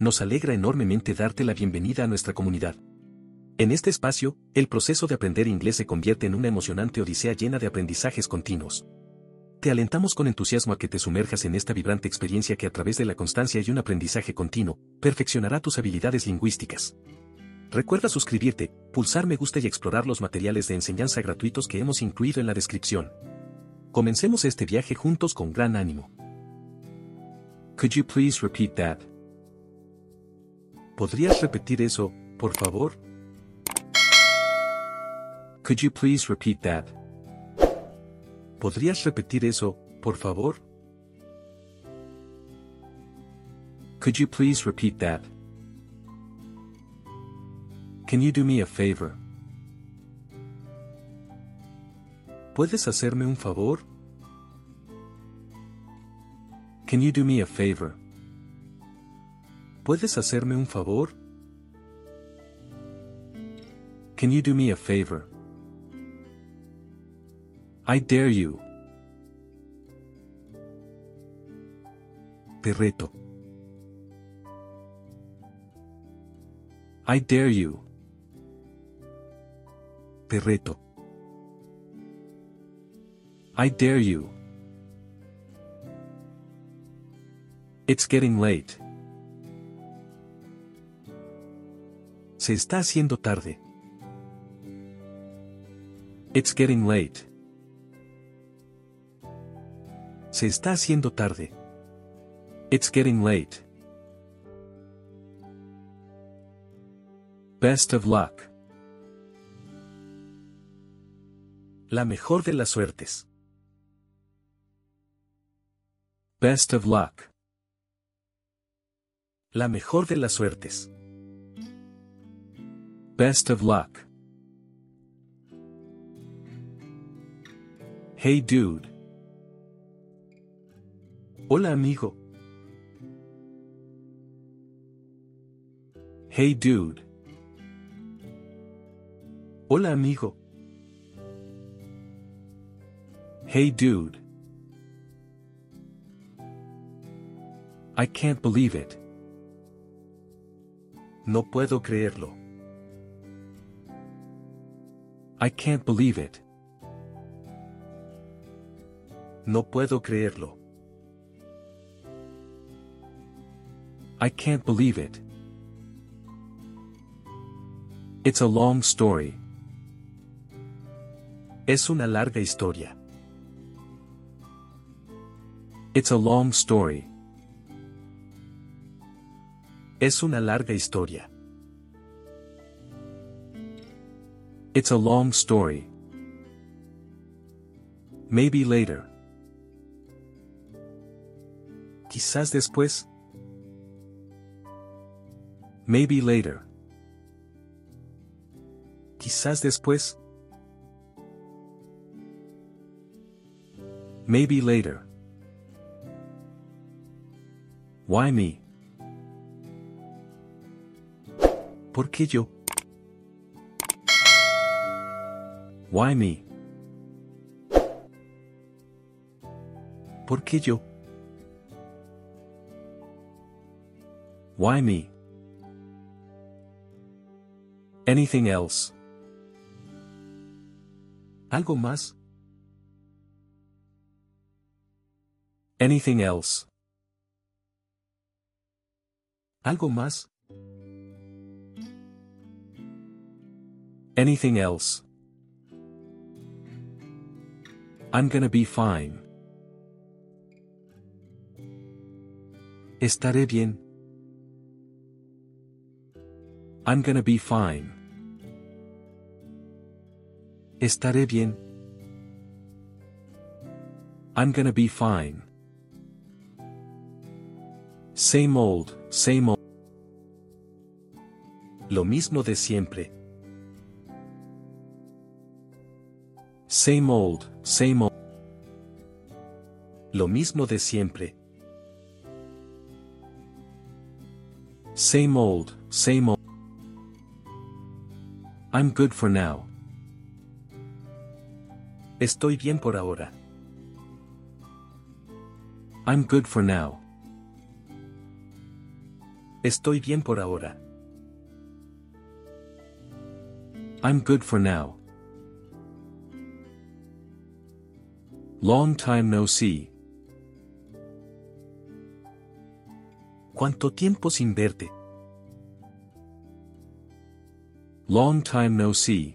nos alegra enormemente darte la bienvenida a nuestra comunidad. En este espacio, el proceso de aprender inglés se convierte en una emocionante odisea llena de aprendizajes continuos. Te alentamos con entusiasmo a que te sumerjas en esta vibrante experiencia que a través de la constancia y un aprendizaje continuo, perfeccionará tus habilidades lingüísticas. Recuerda suscribirte, pulsar me gusta y explorar los materiales de enseñanza gratuitos que hemos incluido en la descripción. Comencemos este viaje juntos con gran ánimo. Could you please repeat that? ¿Podrías repetir eso, por favor? Could you please repeat that? ¿Podrías repetir eso, por favor? Could you please repeat that? Can you do me a favor? ¿Puedes hacerme un favor? Can you do me a favor? ¿Puedes hacerme un favor? Can you do me a favor? I dare you. Te reto. I dare you. Te reto. I dare you. It's getting late. Se está haciendo tarde. It's getting late. Se está haciendo tarde. It's getting late. Best of luck. La mejor de las suertes. Best of luck. La mejor de las suertes. Best of luck. Hey dude. Hola amigo. Hey dude. Hola amigo. Hey dude. I can't believe it. No puedo creerlo. I can't believe it. No puedo creerlo. I can't believe it. It's a long story. Es una larga historia. It's a long story. Es una larga historia. It's a long story. Maybe later. Quizás después. Maybe later. Quizás después. Maybe later. Why me? ¿Por qué yo? Why me? ¿Por qué yo? Why me? Anything else? ¿Algo más? Anything else? ¿Algo más? Anything else? I'm gonna be fine. Estaré bien. I'm gonna be fine. Estaré bien. I'm gonna be fine. Same old, same old. Lo mismo de siempre. Same old, same old. Lo mismo de siempre. Same old, same old. I'm good for now. Estoy bien por ahora. I'm good for now. Estoy bien por ahora. I'm good for now. Long time no see. ¿Cuánto tiempo sin verte? Long time no see.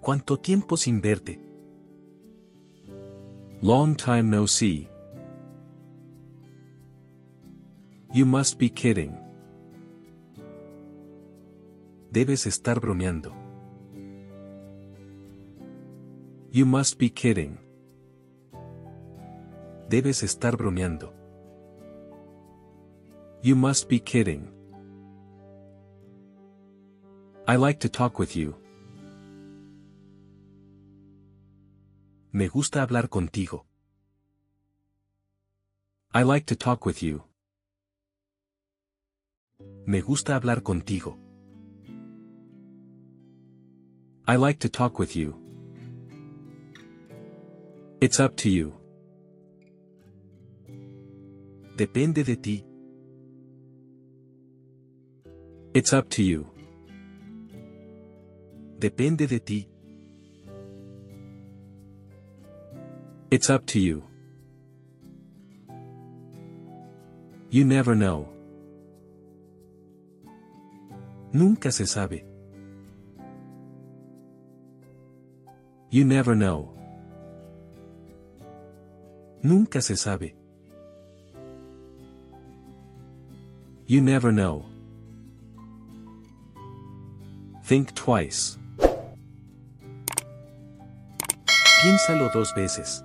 ¿Cuánto tiempo sin verte? Long time no see. You must be kidding. Debes estar bromeando. You must be kidding. Debes estar bromeando. You must be kidding. I like to talk with you. Me gusta hablar contigo. I like to talk with you. Me gusta hablar contigo. I like to talk with you. It's up to you. Depende de ti. It's up to you. Depende de ti. It's up to you. You never know. Nunca se sabe. You never know. Nunca se sabe. You never know. Think twice. Piénsalo dos veces.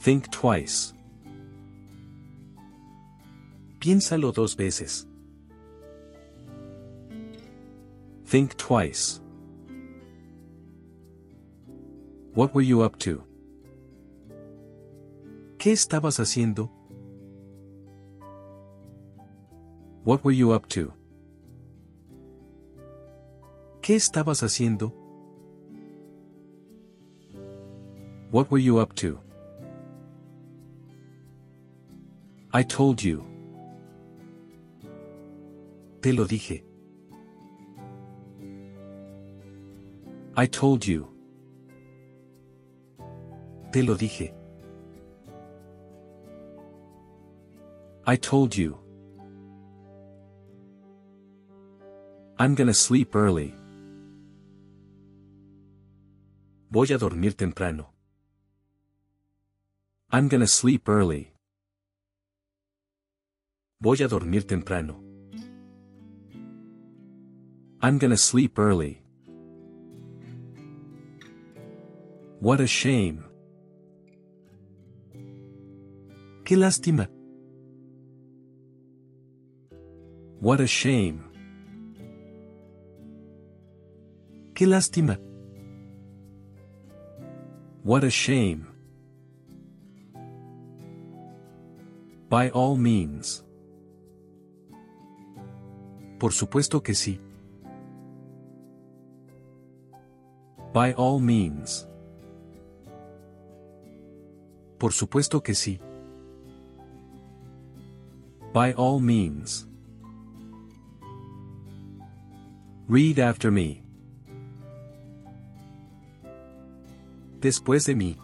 Think twice. Piénsalo dos veces. Think twice. What were you up to? ¿Qué estabas haciendo? What were you up to? ¿Qué estabas haciendo? What were you up to? I told you. Te lo dije. I told you. Te lo dije. I told you. I'm gonna sleep early. Voy a dormir temprano. I'm gonna sleep early. Voy a dormir temprano. I'm gonna sleep early. What a shame. Qué lástima. What a shame. Qué lástima. What a shame. By all means. Por supuesto que sí. By all means. Por supuesto que sí. By all means. Read after me. Después de mí.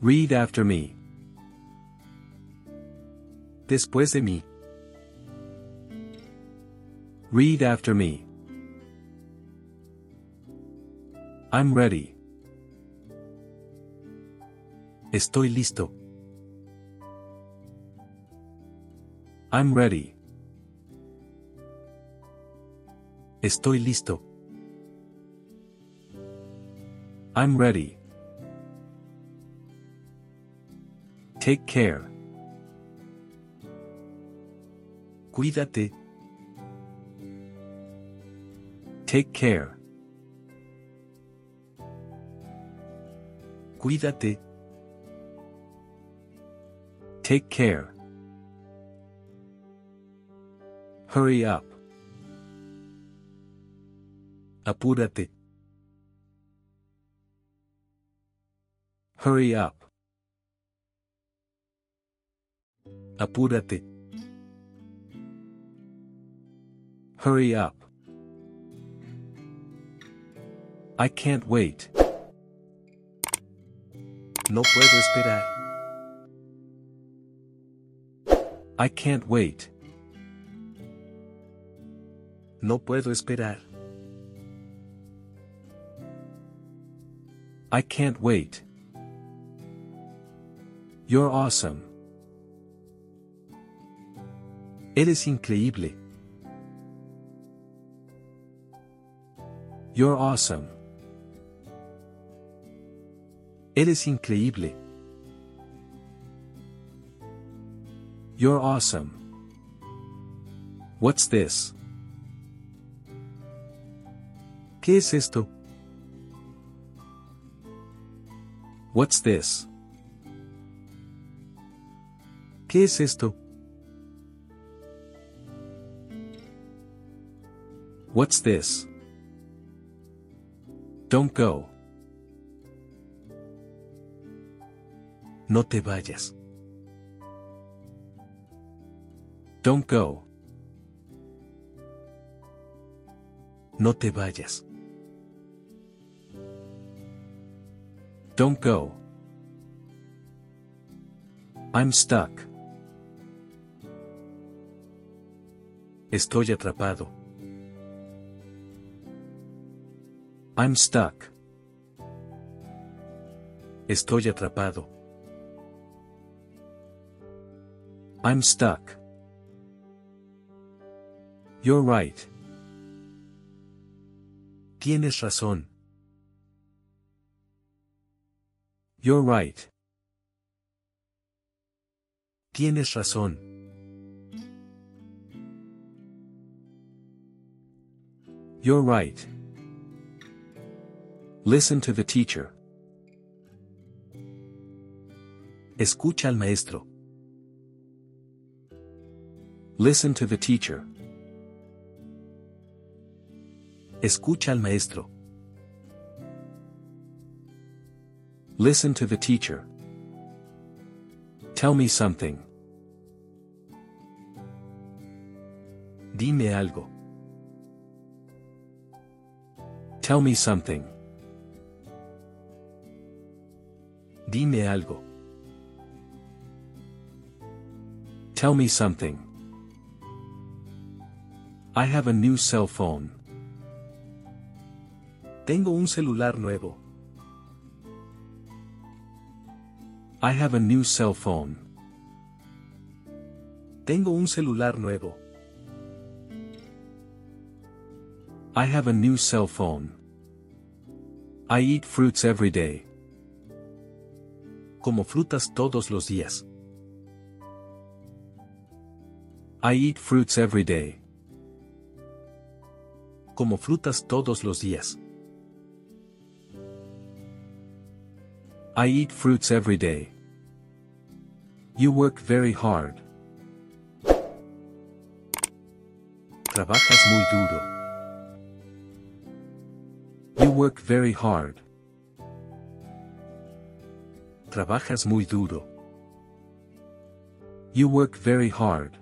Read after me. Después de mí. Read after me. I'm ready. Estoy listo. I'm ready. Estoy listo. I'm ready. Take care. Cuídate. Take care. Cuídate. Take care. Hurry up. Apúrate. Hurry up. Apúrate. Hurry up. I can't wait. No puedo esperar. I can't wait. No puedo esperar. I can't wait. You're awesome. Eres increíble. You're awesome. Eres increíble. You're awesome. What's this? ¿Qué es esto? What's this? ¿Qué es esto? What's this? Don't go. No te vayas. Don't go. No te vayas. Don't go. I'm stuck. Estoy atrapado. I'm stuck. Estoy atrapado. I'm stuck. You're right. Tienes razón. You're right. Tienes razón. You're right. Listen to the teacher. Escucha al maestro. Listen to the teacher. Escucha al maestro. Listen to the teacher. Tell me something. Dime algo. Tell me something. Dime algo. Tell me something. I have a new cell phone. Tengo un celular nuevo. I have a new cell phone. Tengo un celular nuevo. I have a new cell phone. I eat fruits every day. Como frutas todos los días. I eat fruits every day. Como frutas todos los días. I eat fruits every day. You work very hard. Trabajas muy duro. You work very hard. Trabajas muy duro. You work very hard.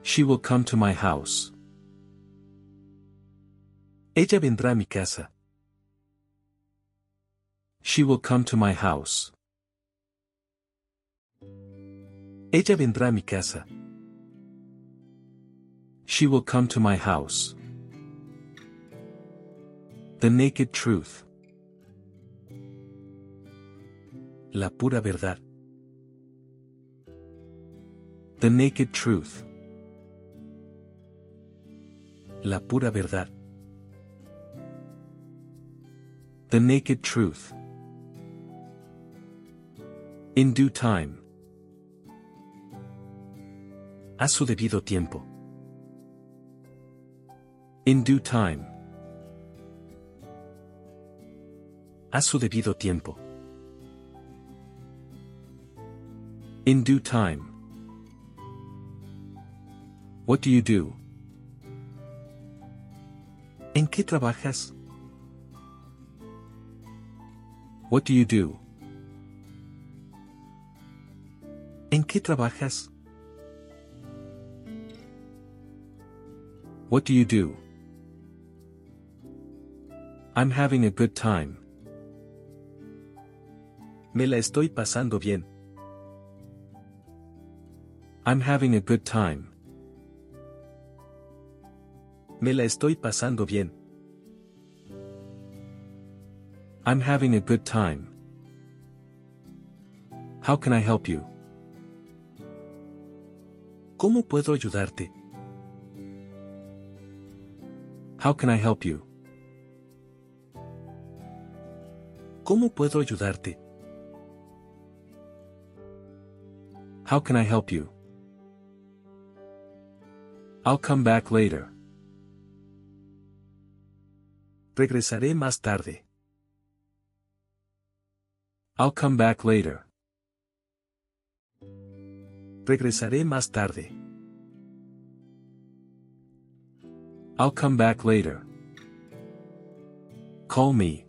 She will come to my house. Ella vendrá a mi casa. She will come to my house. Ella vendrá a mi casa. She will come to my house. The naked truth. La pura verdad. The naked truth. La pura verdad. The naked truth. In due time. A su debido tiempo. In due time. A su debido tiempo. In due time. What do you do? ¿En qué trabajas? What do you do? ¿En qué trabajas? What do you do? I'm having a good time. Me la estoy pasando bien. I'm having a good time. Me la estoy pasando bien. I'm having a good time. How can I help you? ¿Cómo puedo ayudarte? How can I help you? ¿Cómo puedo ayudarte? How can I help you? I'll come back later. Regresaré más tarde. I'll come back later. Regresaré más tarde. I'll come back later. Call me.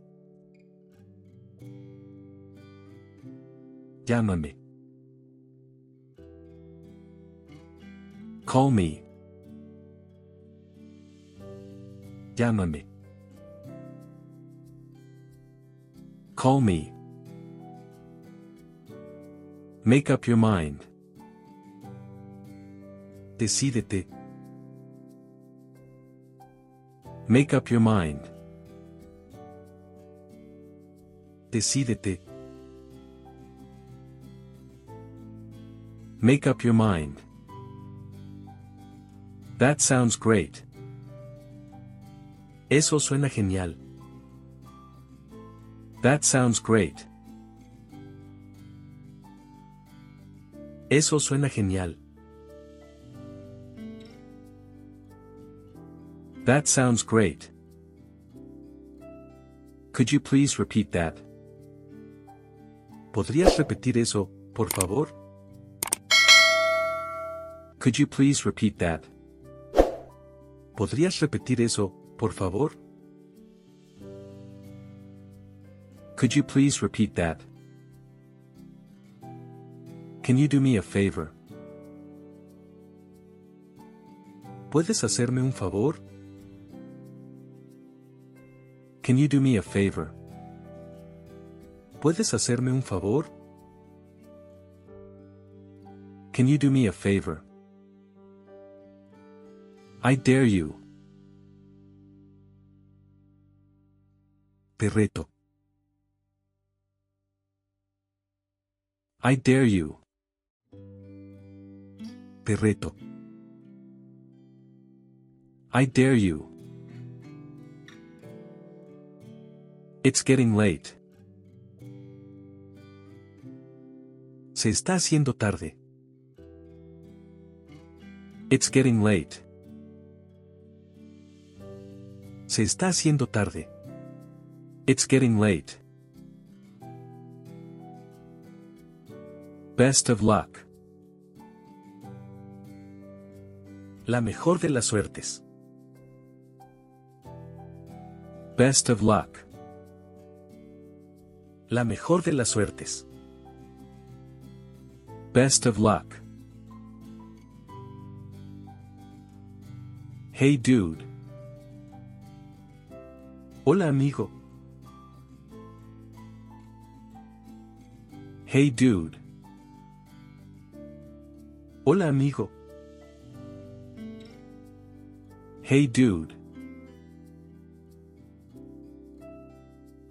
Llámame. Call me. Llámame. Call me. Make up your mind. Decídete. Make up your mind. Decídete. Make up your mind. That sounds great. Eso suena genial. That sounds great. Eso suena genial. That sounds great. Could you please repeat that? ¿Podrías repetir eso, por favor? Could you please repeat that? ¿Podrías repetir eso, por favor? Could you please repeat that? Can you do me a favor? ¿Puedes hacerme un favor? Can you do me a favor? ¿Puedes hacerme un favor? Can you do me a favor? I dare you. Te reto. I dare you. Te reto. I dare you. It's getting late. Se está haciendo tarde. It's getting late. Se está haciendo tarde. It's getting late. Best of luck. La mejor de las suertes. Best of luck. La mejor de las suertes. Best of luck. Hey dude. Hola amigo. Hey dude. Hola amigo. Hey dude.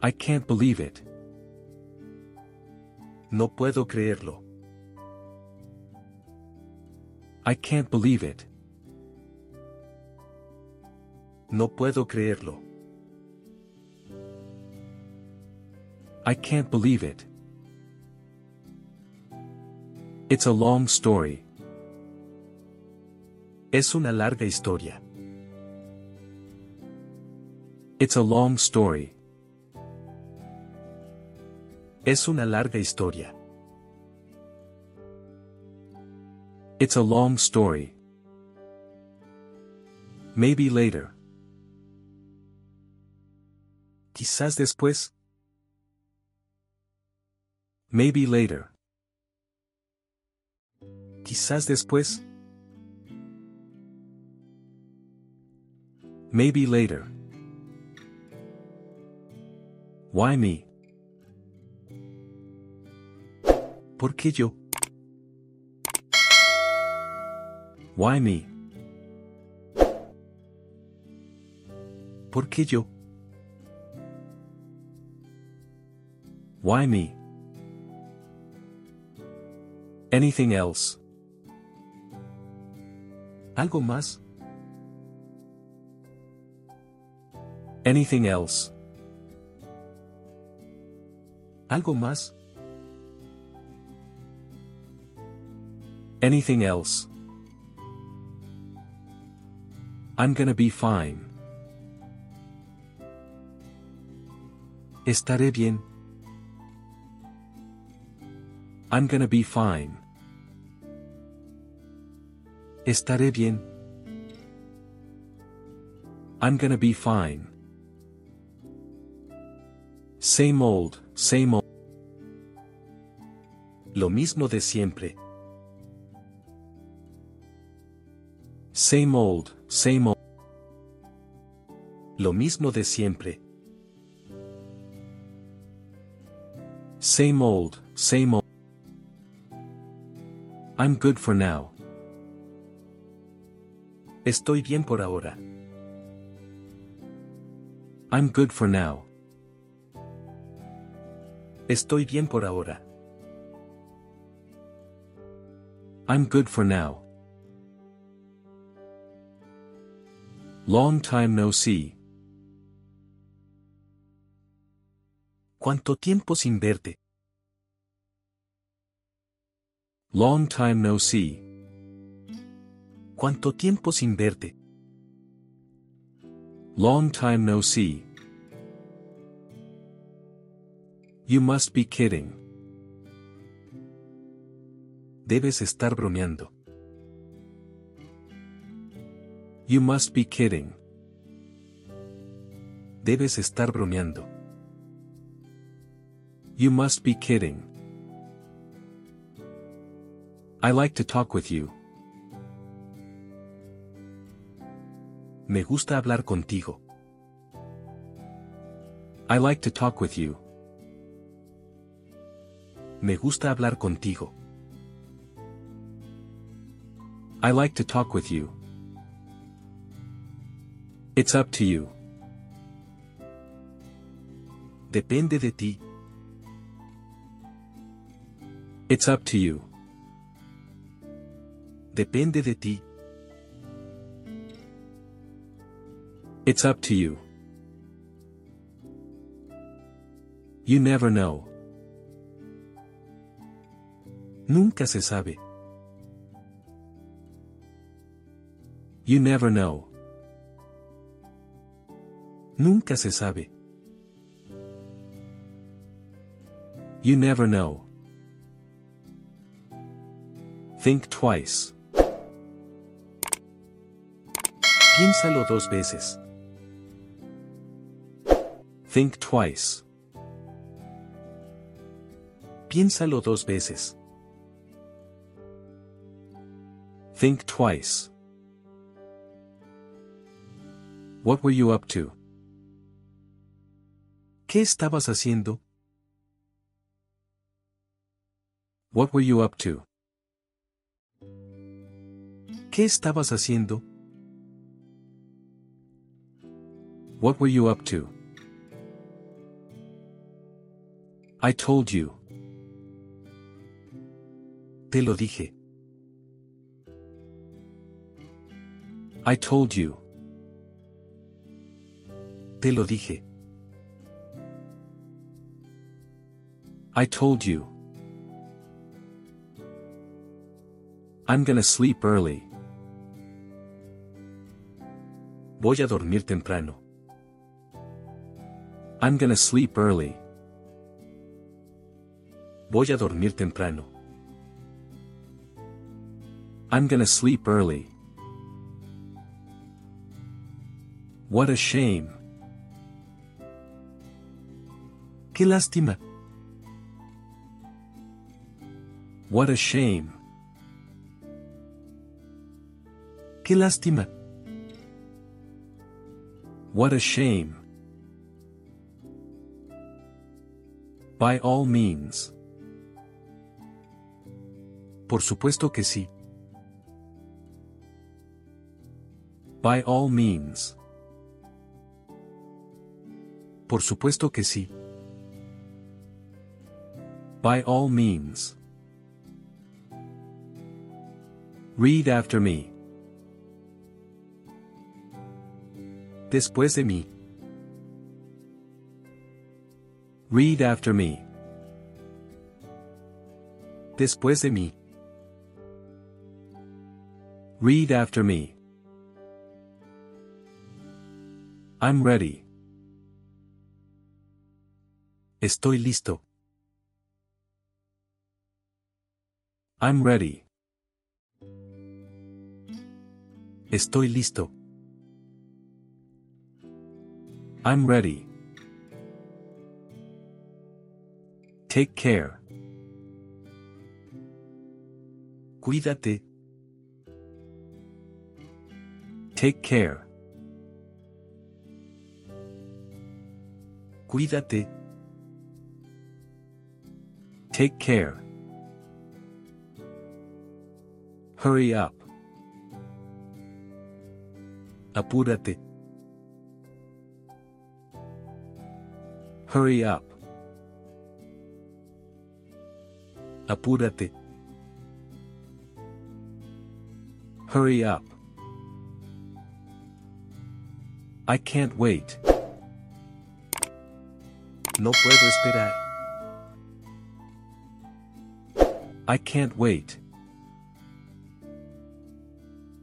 I can't believe it. No puedo creerlo. I can't believe it. No puedo creerlo. I can't believe it. It's a long story. Es una larga historia. It's a long story. Es una larga historia. It's a long story. Maybe later. Quizás después. Maybe later. Quizás después. Maybe later. Why me? ¿Por qué yo? Why me? ¿Por qué yo? Why me? Anything else? ¿Algo más? Anything else? ¿Algo más? Anything else? I'm gonna be fine. Estaré bien. I'm gonna be fine. Estaré bien. I'm gonna be fine. Same old, same old. Lo mismo de siempre. Same old, same old. Lo mismo de siempre. Same old, same old. I'm good for now. Estoy bien por ahora. I'm good for now. Estoy bien por ahora. I'm good for now. Long time no see. ¿Cuánto tiempo sin verte? Long time no see. ¿Cuánto tiempo sin verte? Long time no see. You must be kidding. Debes estar bromeando. You must be kidding. Debes estar bromeando. You must be kidding. I like to talk with you. Me gusta hablar contigo. I like to talk with you. Me gusta hablar contigo. I like to talk with you. It's up to you. Depende de ti. It's up to you. Depende de ti. It's up to you. You never know. Nunca se sabe. You never know. Nunca se sabe. You never know. Think twice. Piénsalo dos veces. Think twice. Piénsalo dos veces. Think twice. What were you up to? ¿Qué estabas haciendo? What were you up to? ¿Qué estabas haciendo? What were you up to? I told you. Te lo dije. I told you. Te lo dije. I told you. I'm gonna sleep early. Voy a dormir temprano. I'm gonna sleep early. Voy a dormir temprano. I'm gonna sleep early. What a shame. Qué lástima. What a shame. ¡Qué lástima! What a shame. By all means. Por supuesto que sí. By all means. Por supuesto que sí. By all means. Read after me. Después de mí. Read after me. Después de mí. Read after me. I'm ready. Estoy listo. I'm ready. Estoy listo. I'm ready. Take care. Cuídate. Take care. Cuídate. Take care. Hurry up. Apúrate. Hurry up. Apúrate. Hurry up. I can't wait. No puedo esperar. I can't wait.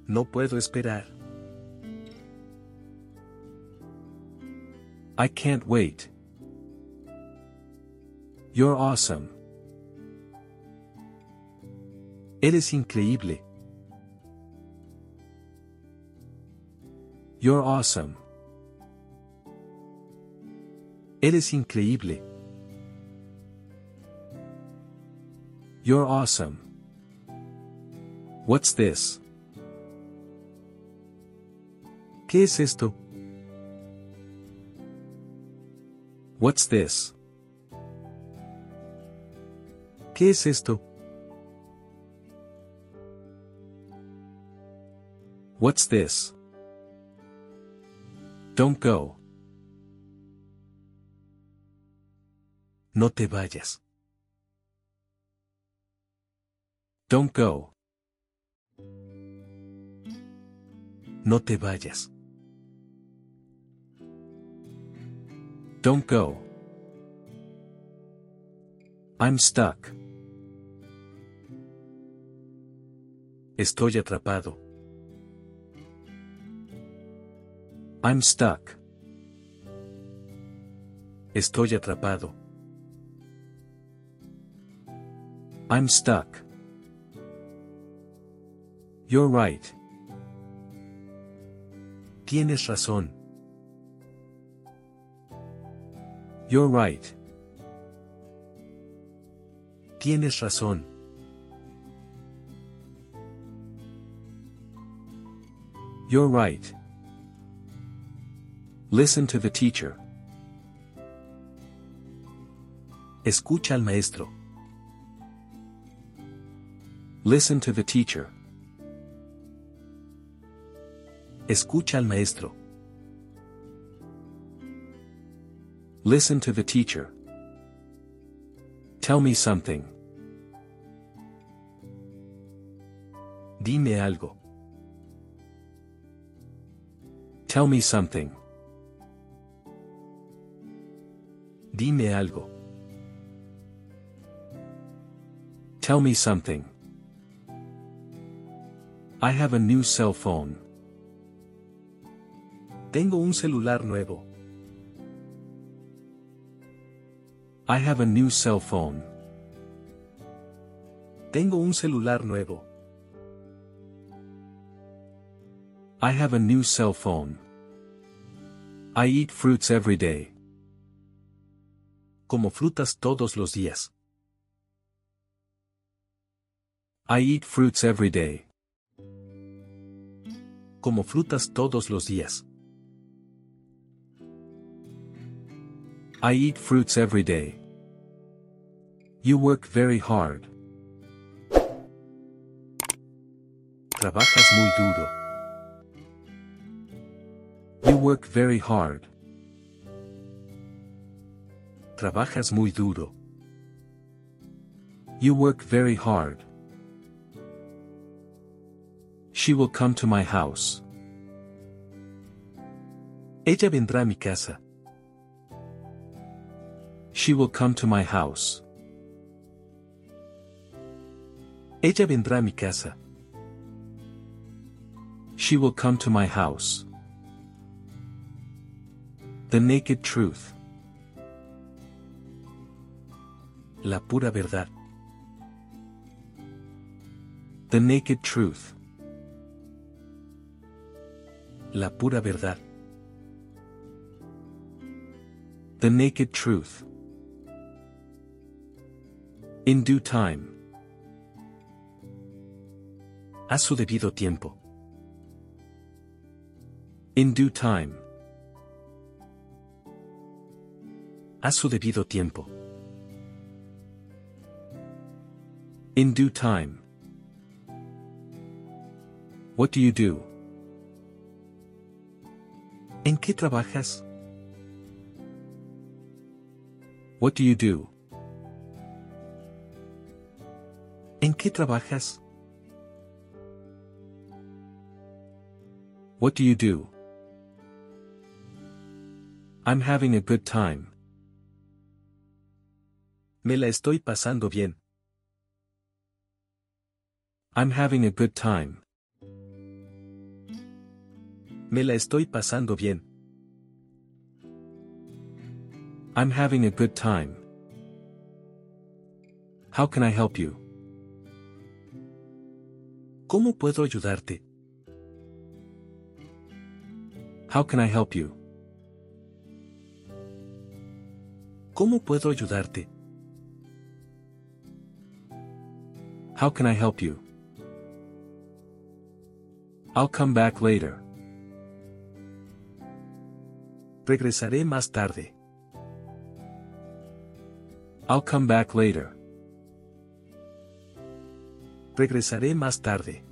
No puedo esperar. I can't wait. You're awesome. Eres increíble. You're awesome. Eres increíble. You're awesome. What's this? ¿Qué es esto? What's this? ¿Qué es esto? What's this? Don't go. No te vayas. Don't go. No te vayas. Don't go. I'm stuck. Estoy atrapado. I'm stuck. Estoy atrapado. I'm stuck. You're right. Tienes razón. You're right. Tienes razón. You're right. Listen to the teacher. Escucha al maestro. Listen to the teacher. Escucha al maestro. Listen to the teacher. Tell me something. Dime algo. Tell me something. Dime algo. Tell me something. I have a new cell phone. Tengo un celular nuevo. I have a new cell phone. Tengo un celular nuevo. I have a new cell phone. I eat fruits every day. Como frutas todos los días. I eat fruits every day. Como frutas todos los días. I eat fruits every day. You work very hard. Trabajas muy duro. You work very hard. Trabajas muy duro. You work very hard. She will come to my house. Ella vendrá a mi casa. She will come to my house. Ella vendrá a mi casa. She will come to my house. The naked truth. La pura verdad. The naked truth. La pura verdad. The naked truth. In due time. A su debido tiempo. In due time. A su debido tiempo. In due time. What do you do? ¿En qué trabajas? What do you do? ¿En qué trabajas? What do you do? I'm having a good time. Me la estoy pasando bien. I'm having a good time. Me la estoy pasando bien. I'm having a good time. How can I help you? ¿Cómo puedo ayudarte? How can I help you? ¿Cómo puedo ayudarte? How can I help you? I'll come back later. Regresaré más tarde. I'll come back later. Regresaré más tarde.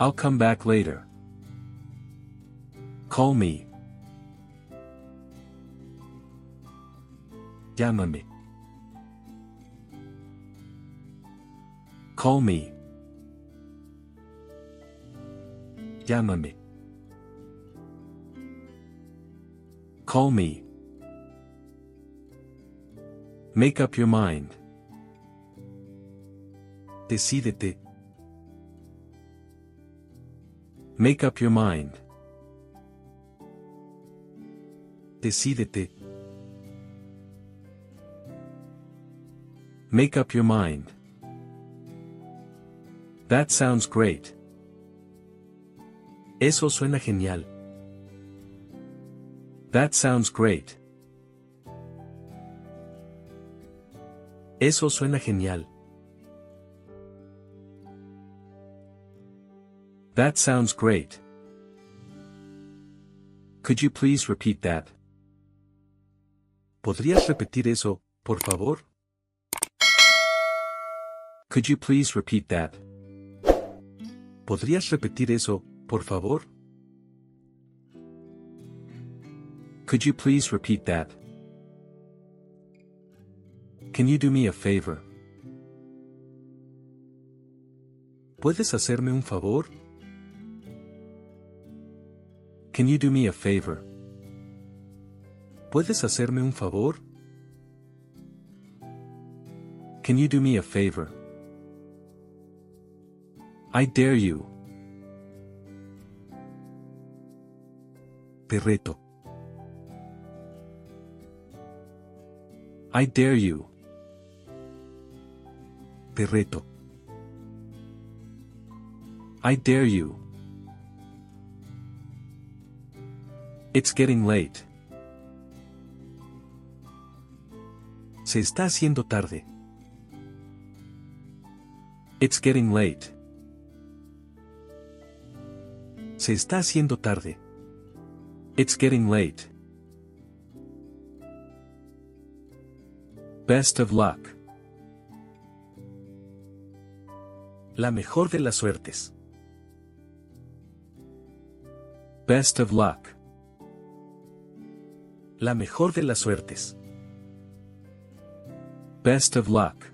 I'll come back later. Call me. Llámame. Call me. Llámame. Call me. Make up your mind. Decídete. Make up your mind. Decídete. Make up your mind. That sounds great. Eso suena genial. That sounds great. Eso suena genial. That sounds great. Could you please repeat that? ¿Podrías repetir eso, por favor? Could you please repeat that? ¿Podrías repetir eso, por favor? Could you please repeat that? Can you do me a favor? ¿Puedes hacerme un favor? Can you do me a favor? ¿Puedes hacerme un favor? Can you do me a favor? I dare you. Te reto. I dare you. Te reto. I dare you. It's getting late. Se está haciendo tarde. It's getting late. Se está haciendo tarde. It's getting late. Best of luck. La mejor de las suertes. Best of luck. La mejor de las suertes. Best of luck.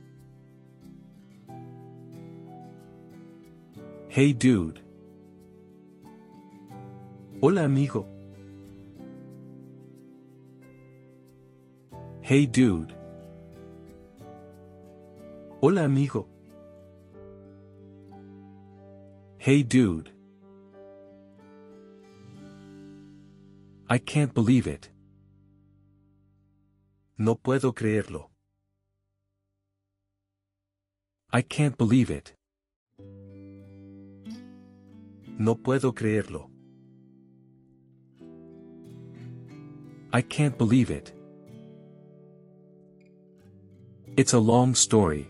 Hey dude. Hola amigo. Hey dude. Hola amigo. Hey dude. I can't believe it. No puedo creerlo. I can't believe it. No puedo creerlo. I can't believe it. It's a long story.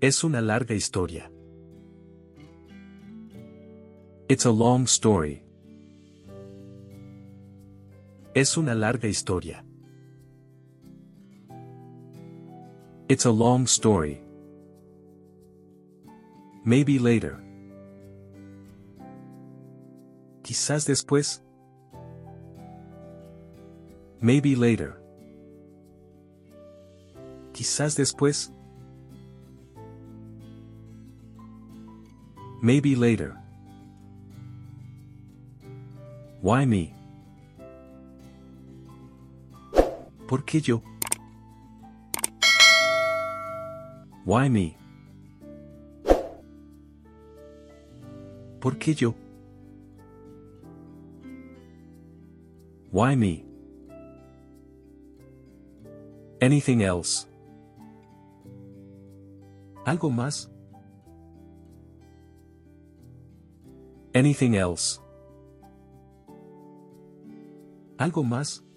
Es una larga historia. It's a long story. Es una larga historia. It's a long story. Maybe later. Quizás después. Maybe later. Quizás después. Maybe later. Why me? ¿Por qué yo? Why me? ¿Por qué yo? Why me? Anything else? ¿Algo más? Anything else? ¿Algo más?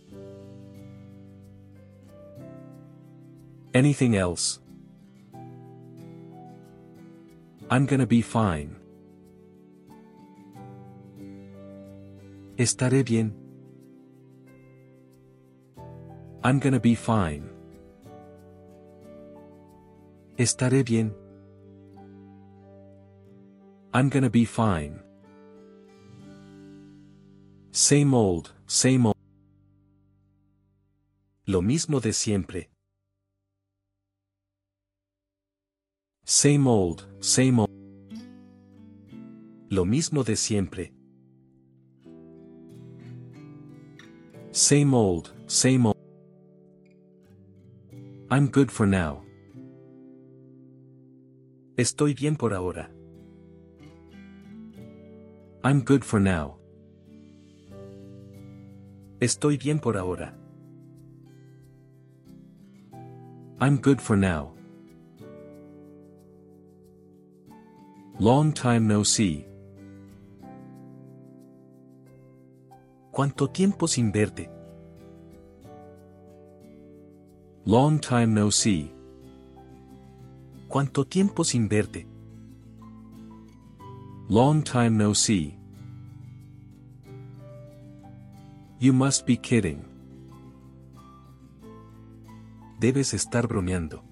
Anything else? I'm gonna be fine. Estaré bien. I'm gonna be fine. Estaré bien. I'm gonna be fine. Same old, same old. Lo mismo de siempre. Same old, same old. Lo mismo de siempre. Same old, same old. I'm good for now. Estoy bien por ahora. I'm good for now. Estoy bien por ahora. I'm good for now. Long time no see. ¿Cuánto tiempo sin verte? Long time no see. ¿Cuánto tiempo sin verte? Long time no see. You must be kidding. Debes estar bromeando.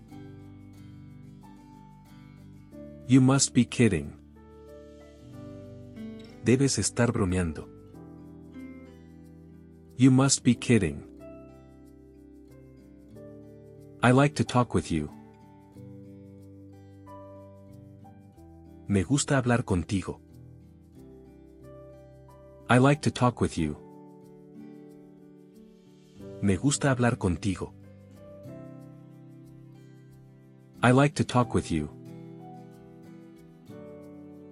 You must be kidding. Debes estar bromeando. You must be kidding. I like to talk with you. Me gusta hablar contigo. I like to talk with you. Me gusta hablar contigo. I like to talk with you.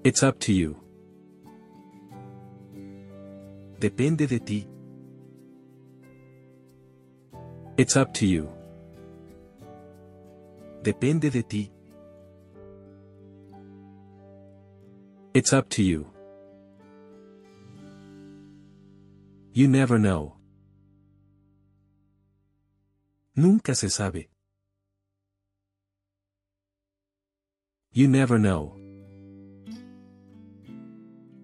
It's up to you. Depende de ti. It's up to you. Depende de ti. It's up to you. You never know. Nunca se sabe. You never know.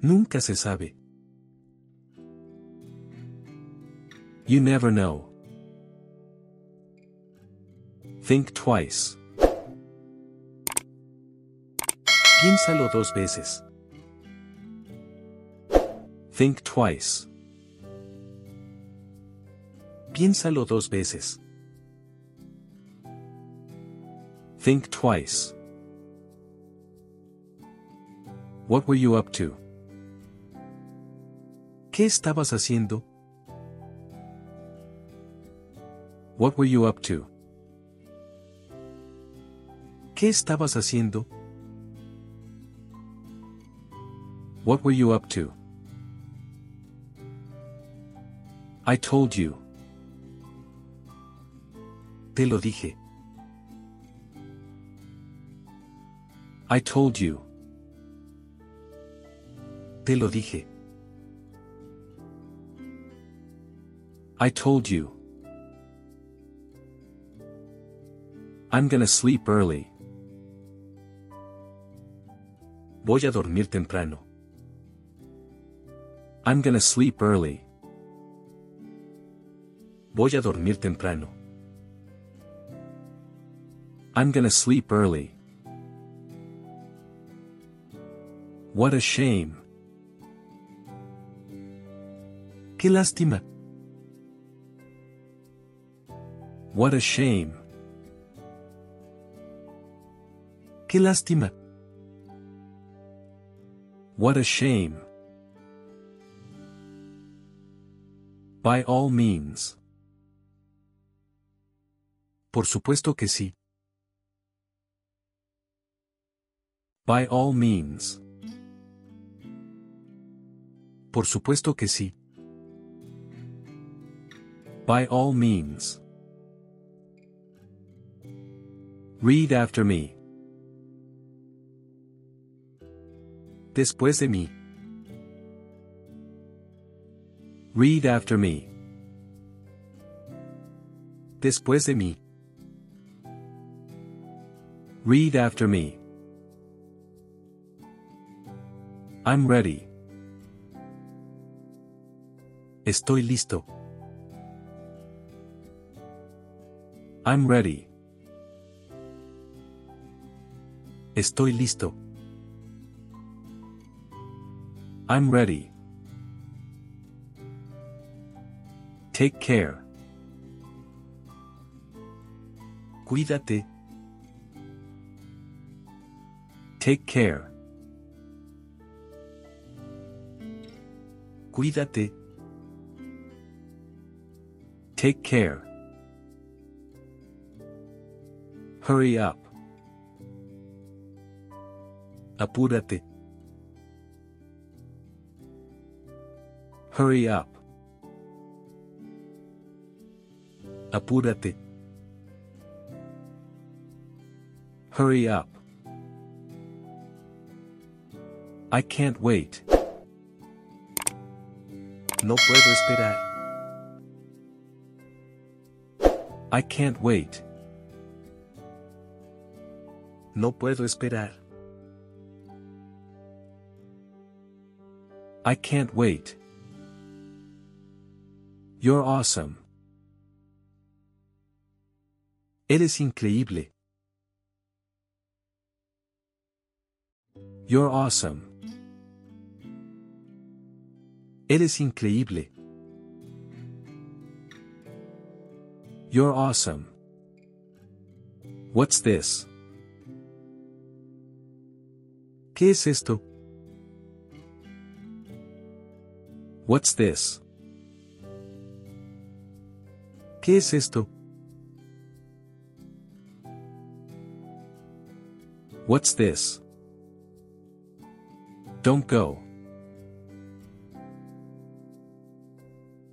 Nunca se sabe. You never know. Think twice. Piénsalo dos veces. Think twice. Piénsalo dos veces. Think twice. What were you up to? ¿Qué estabas haciendo? What were you up to? ¿Qué estabas haciendo? What were you up to? I told you. Te lo dije. I told you. Te lo dije. I told you. I'm gonna sleep early. Voy a dormir temprano. I'm gonna sleep early. Voy a dormir temprano. I'm gonna sleep early. What a shame. Qué lástima. What a shame. Qué lástima. What a shame. By all means. Por supuesto que sí. By all means. Por supuesto que sí. By all means. Read after me. Después de mí. Read after me. Después de mí. Read after me. I'm ready. Estoy listo. I'm ready. Estoy listo. I'm ready. Take care. Cuídate. Take care. Cuídate. Take care. Hurry up. Apúrate. Hurry up. Apúrate. Hurry up. I can't wait. No puedo esperar. I can't wait. No puedo esperar. I can't wait. You're awesome. Eres increíble. You're awesome. Eres increíble. You're awesome. What's this? ¿Qué es esto? What's this? ¿Qué es esto? What's this? Don't go.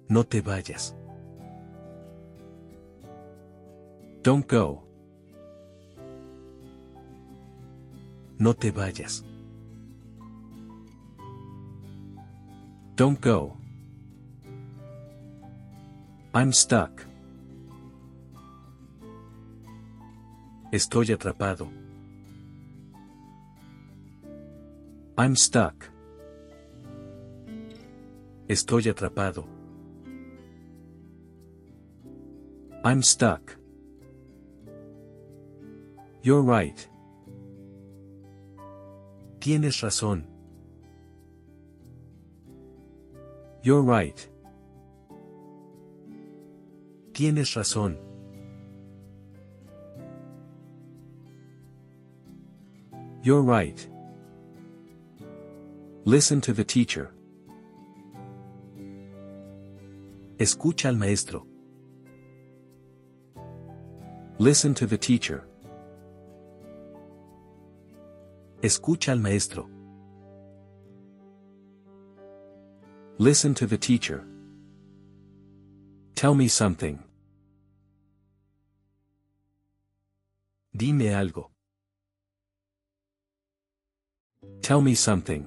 No te vayas. Don't go. No te vayas. Don't go. I'm stuck. Estoy atrapado. I'm stuck. Estoy atrapado. I'm stuck. You're right. Tienes razón. You're right. Tienes razón. You're right. Listen to the teacher. Escucha al maestro. Listen to the teacher. Escucha al maestro. Listen to the teacher. Tell me something. Dime algo. Tell me something.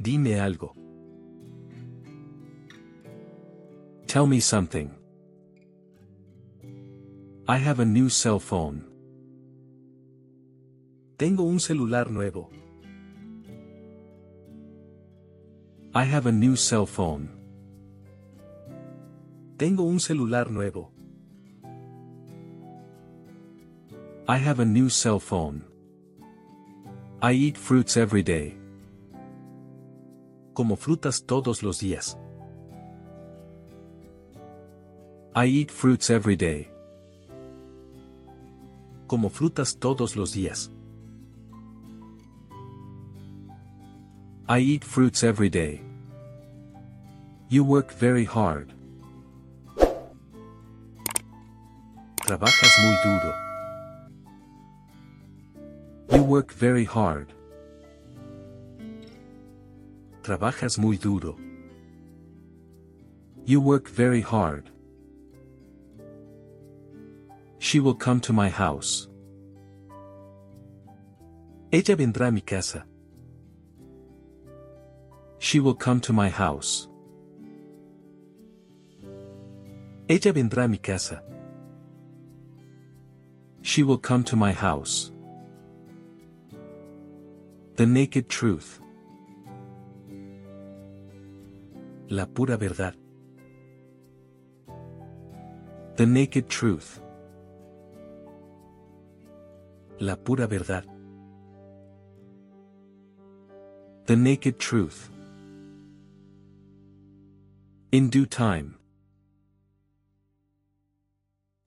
Dime algo. Tell me something. I have a new cell phone. Tengo un celular nuevo. I have a new cell phone. Tengo un celular nuevo. I have a new cell phone. I eat fruits every day. Como frutas todos los días. I eat fruits every day. Como frutas todos los días. I eat fruits every day. You work very hard. Trabajas muy duro. You work very hard. Trabajas muy duro. You work very hard. She will come to my house. Ella vendrá a mi casa. She will come to my house. Ella vendrá a mi casa. She will come to my house. The naked truth. La pura verdad. The naked truth. La pura verdad. The naked truth. In due time.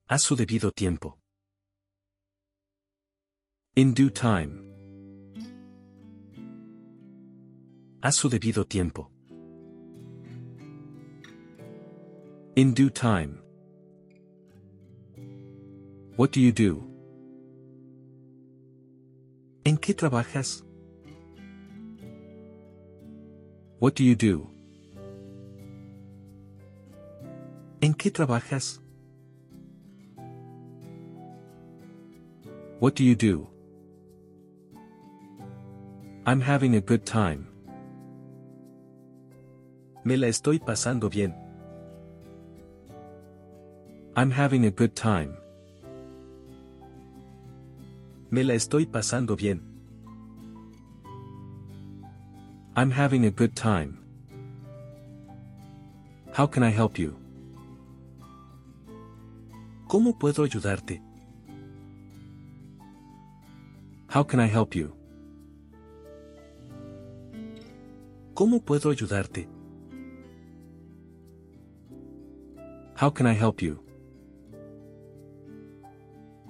A su debido tiempo. In due time. A su debido tiempo. In due time. What do you do? ¿En qué trabajas? What do you do? ¿En qué trabajas? What do you do? I'm having a good time. Me la estoy pasando bien. I'm having a good time. Me la estoy pasando bien. I'm having a good time. How can I help you? ¿Cómo puedo ayudarte? How can I help you? ¿Cómo puedo ayudarte? How can I help you?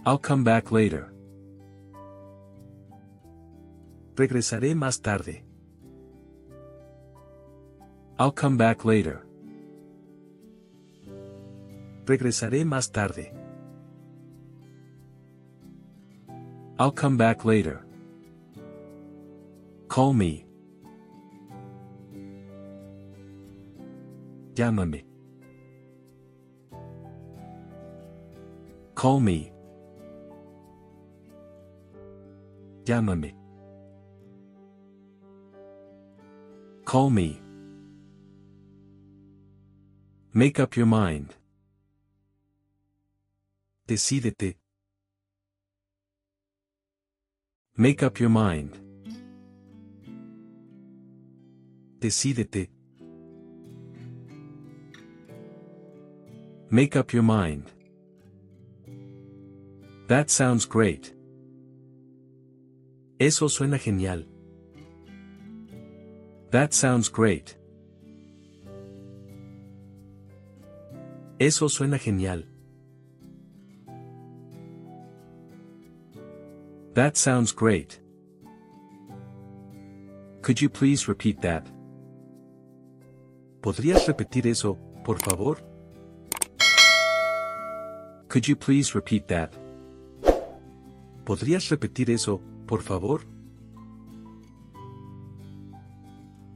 I'll come back later. Regresaré más tarde. I'll come back later. Regresaré más tarde. I'll come back later. Call me. Llámame. Call me. Llámame. Call me. Make up your mind. Decídete. Make up your mind. Decídete. Make up your mind. That sounds great. Eso suena genial. That sounds great. Eso suena genial. That sounds great. Could you please repeat that? ¿Podrías repetir eso, por favor? Could you please repeat that? ¿Podrías repetir eso, por favor?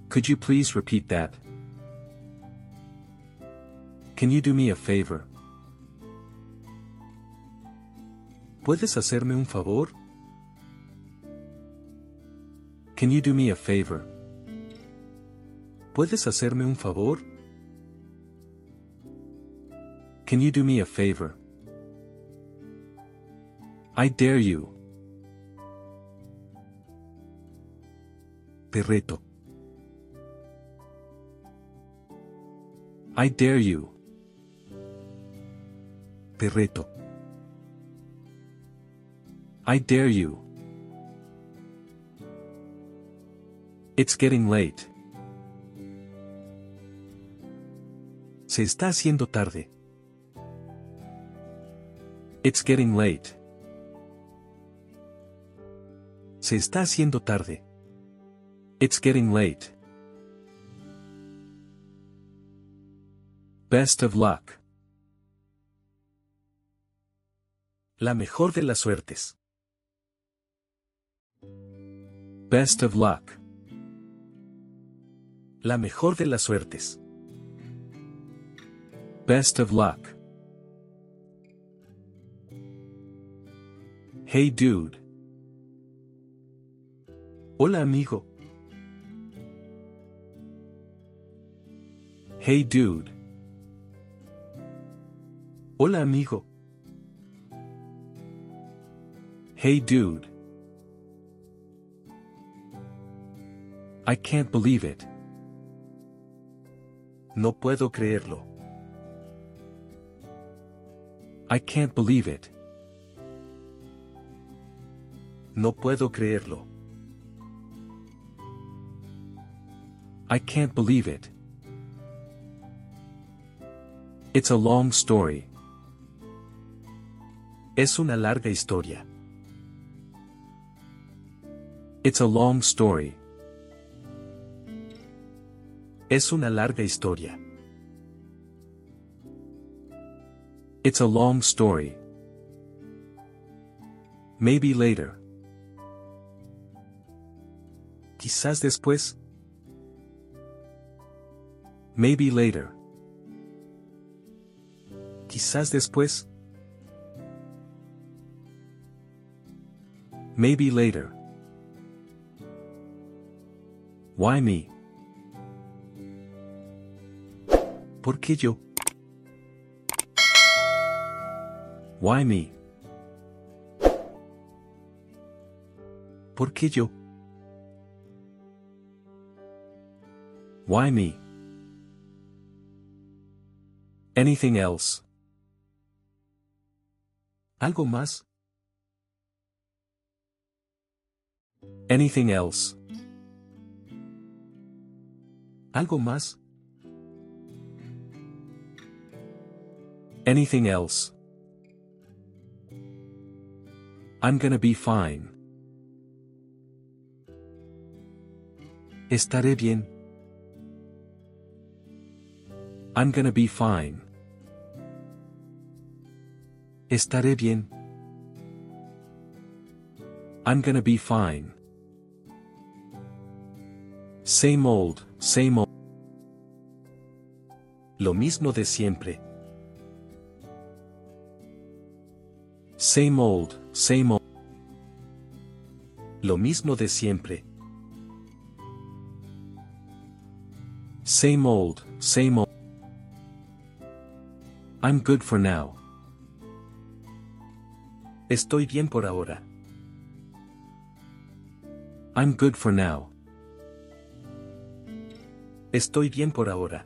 Could you please repeat that? Can you do me a favor? ¿Puedes hacerme un favor? Can you do me a favor? ¿Puedes hacerme un favor? Can you do me a favor? I dare you. Te reto. I dare you. Te reto. I dare you. It's getting late. Se está haciendo tarde. It's getting late. Se está haciendo tarde. It's getting late. Best of luck. La mejor de las suertes. Best of luck. La mejor de las suertes. Best of luck. Hey dude. Hola amigo. Hey dude. Hola amigo. Hey dude. I can't believe it. No puedo creerlo. I can't believe it. No puedo creerlo. I can't believe it. It's a long story. Es una larga historia. It's a long story. Es una larga historia. It's a long story. Maybe later. Quizás después. Maybe later. Quizás después. Maybe later. Why me? ¿Por qué yo? Why me? ¿Por qué yo? Why me? Anything else? ¿Algo más? Anything else? ¿Algo más? Anything else? I'm gonna be fine. Estaré bien. I'm gonna be fine. Estaré bien. I'm gonna be fine. Same old, same old. Lo mismo de siempre. Same old, same old. Lo mismo de siempre. Same old, same old. I'm good for now. Estoy bien por ahora. I'm good for now. Estoy bien por ahora.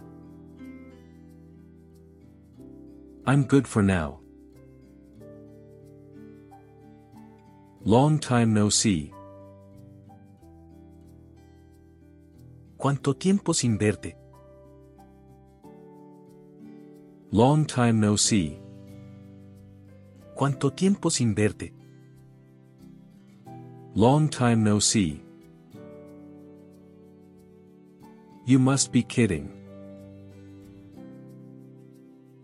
I'm good for now. Long time no see. ¿Cuánto tiempo sin verte? Long time no see. ¿Cuánto tiempo sin verte? Long time no see. You must be kidding.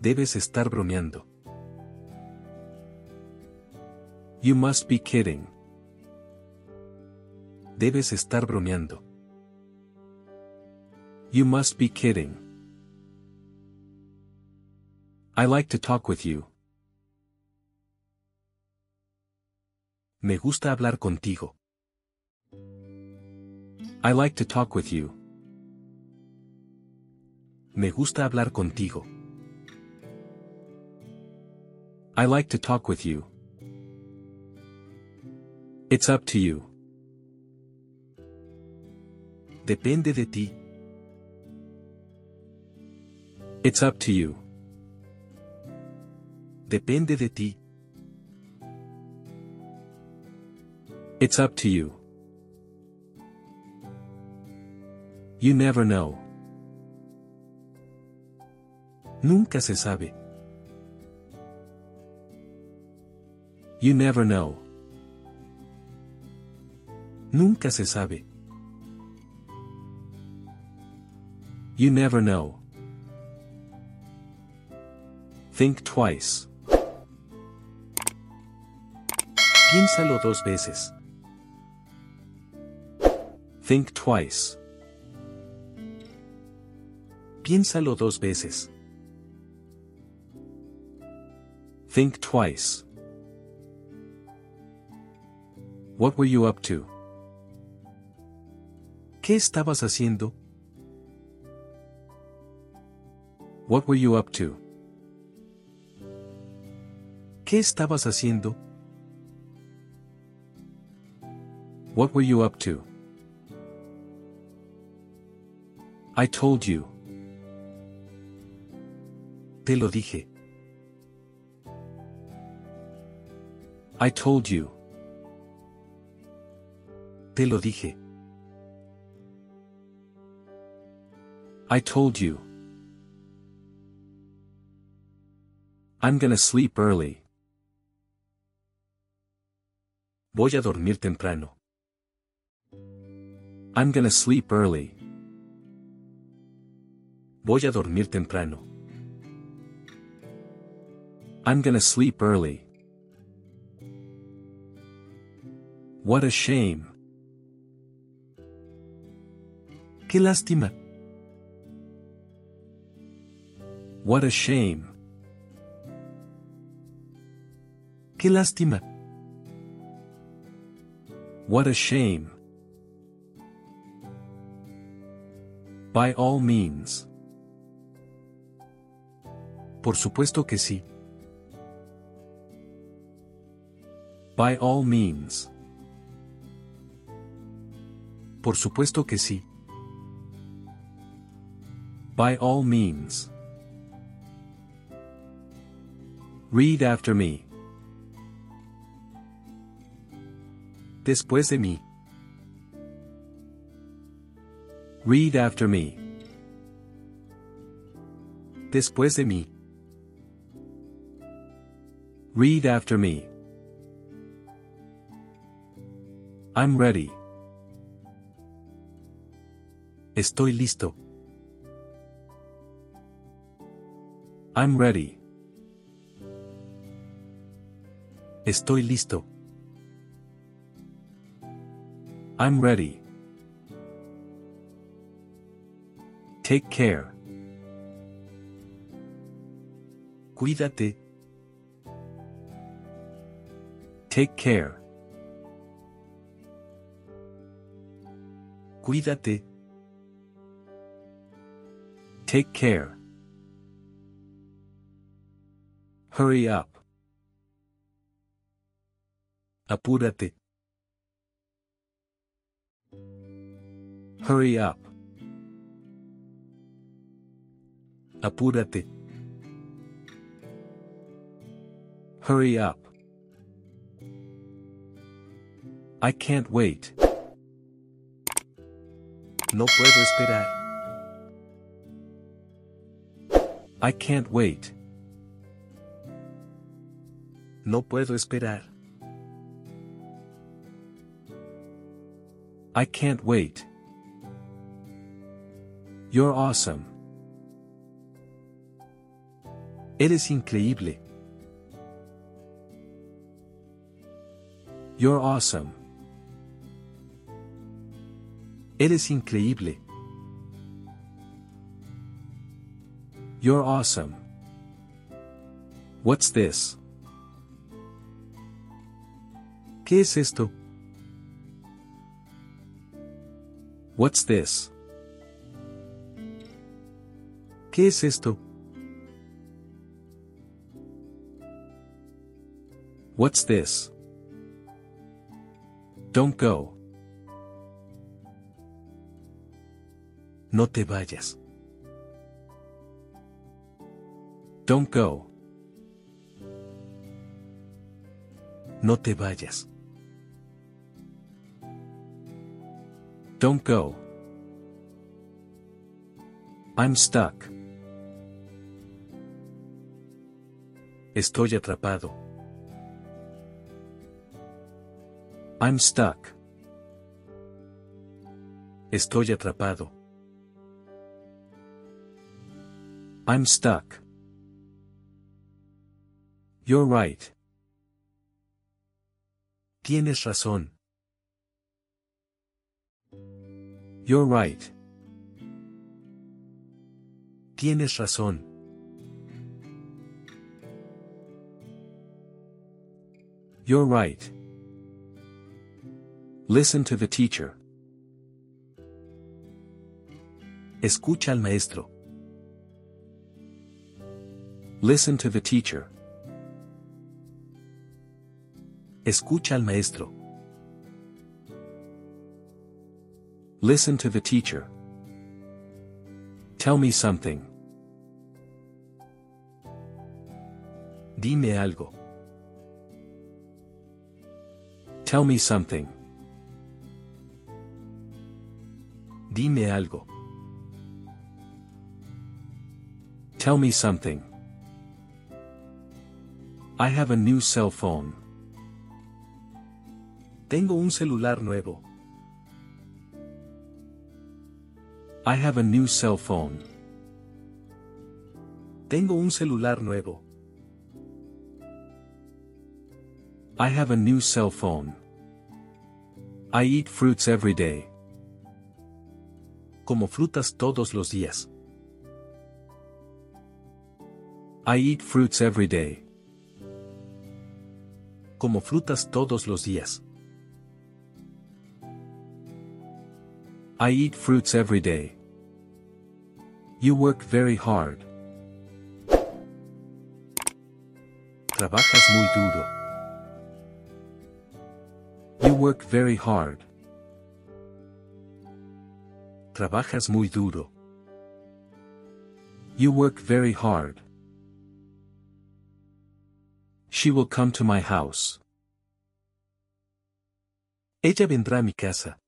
Debes estar bromeando. You must be kidding. Debes estar bromeando. You must be kidding. I like to talk with you. Me gusta hablar contigo. I like to talk with you. Me gusta hablar contigo. I like to talk with you. It's up to you. Depende de ti. It's up to you. Depende de ti. It's up to you. You never know. Nunca se sabe. You never know. Nunca se sabe. You never know. Think twice. Piénsalo dos veces. Think twice. Piénsalo dos veces. Think twice. What were you up to? ¿Qué estabas haciendo? What were you up to? ¿Qué estabas haciendo? What were you up to? I told you. Te lo dije. I told you. Te lo dije. I told you. I'm gonna sleep early. Voy a dormir temprano. I'm gonna sleep early. Voy a dormir temprano. I'm gonna sleep early. What a shame. Qué lástima. What a shame. Qué lástima. What a shame. By all means. Por supuesto que sí. By all means. Por supuesto que sí. By all means. Read after me. Después de mí. Read after me. Después de mí. Read after me. I'm ready. Estoy listo. I'm ready. Estoy listo. I'm ready. Take care. Cuídate. Take care. Cuídate. Take care. Hurry up. Apúrate. Hurry up. Apúrate. Hurry up. I can't wait. No puedo esperar. I can't wait. No puedo esperar. I can't wait. You're awesome. Eres increíble. You're awesome. Eres increíble. You're awesome. What's this? ¿Qué es esto? What's this? ¿Qué es esto? What's this? Don't go. No te vayas. Don't go. No te vayas. Don't go. I'm stuck. Estoy atrapado. I'm stuck. Estoy atrapado. I'm stuck. You're right. Tienes razón. You're right. Tienes razón. You're right. Listen to the teacher. Escucha al maestro. Listen to the teacher. Escucha al maestro. Listen to the teacher. Tell me something. Dime algo. Tell me something. Dime algo. Tell me something. I have a new cell phone. Tengo un celular nuevo. I have a new cell phone. Tengo un celular nuevo. I have a new cell phone. I eat fruits every day. Como frutas todos los días. I eat fruits every day. Como frutas todos los días. I eat fruits every day. You work very hard. Trabajas muy duro. You work very hard. Trabajas muy duro. You work very hard. She will come to my house. Ella vendrá a mi casa.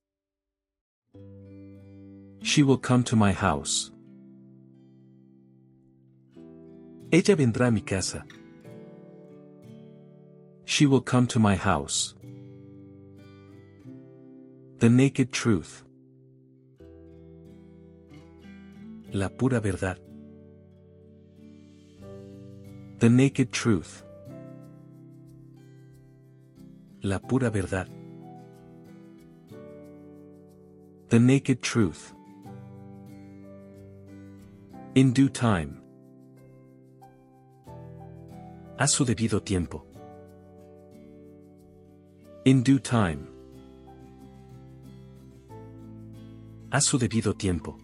She will come to my house. Ella vendrá a mi casa. She will come to my house. The naked truth. La pura verdad. The naked truth. La pura verdad. The naked truth. In due time. A su debido tiempo. In due time. A su debido tiempo.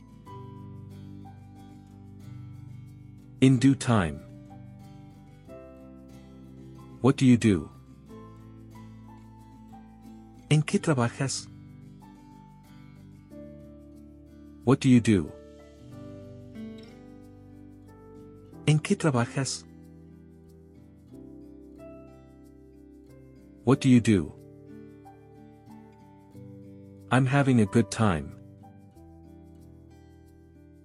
In due time. What do you do? ¿En qué trabajas? What do you do? ¿En qué trabajas? What do you do? I'm having a good time.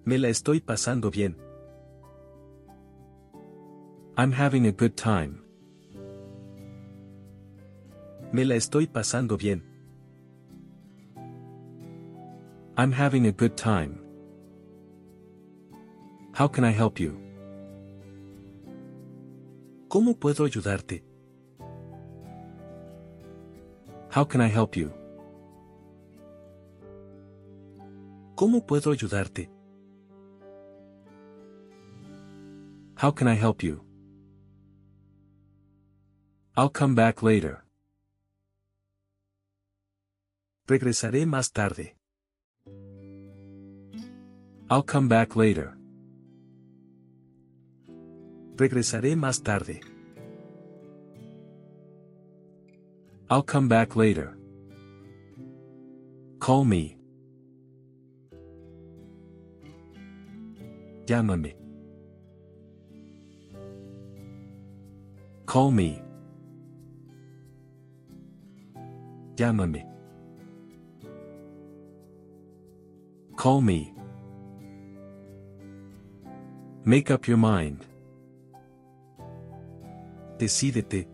Me la estoy pasando bien. I'm having a good time. Me la estoy pasando bien. I'm having a good time. How can I help you? ¿Cómo puedo ayudarte? How can I help you? ¿Cómo puedo ayudarte? How can I help you? I'll come back later. Regresaré más tarde. I'll come back later. Regresaré más tarde. I'll come back later. Call me. Llámame. Call me. Llámame. Call me. Make up your mind. Decídete.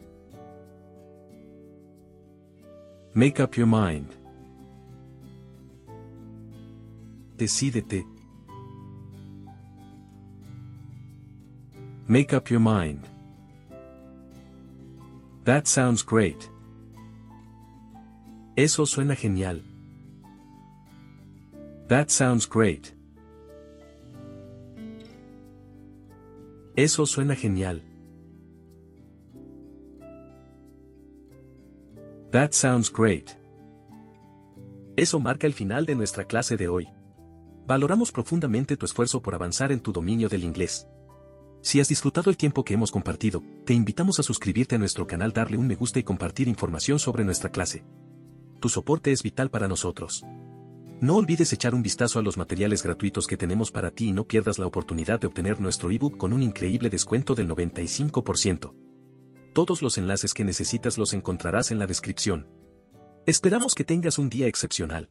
Make up your mind. Decídete. Make up your mind. That sounds great. Eso suena genial. That sounds great. Eso suena genial. That sounds great. Eso marca el final de nuestra clase de hoy. Valoramos profundamente tu esfuerzo por avanzar en tu dominio del inglés. Si has disfrutado el tiempo que hemos compartido, te invitamos a suscribirte a nuestro canal, darle un me gusta y compartir información sobre nuestra clase. Tu soporte es vital para nosotros. No olvides echar un vistazo a los materiales gratuitos que tenemos para ti y no pierdas la oportunidad de obtener nuestro ebook con un increíble descuento del 95%. Todos los enlaces que necesitas los encontrarás en la descripción. Esperamos que tengas un día excepcional.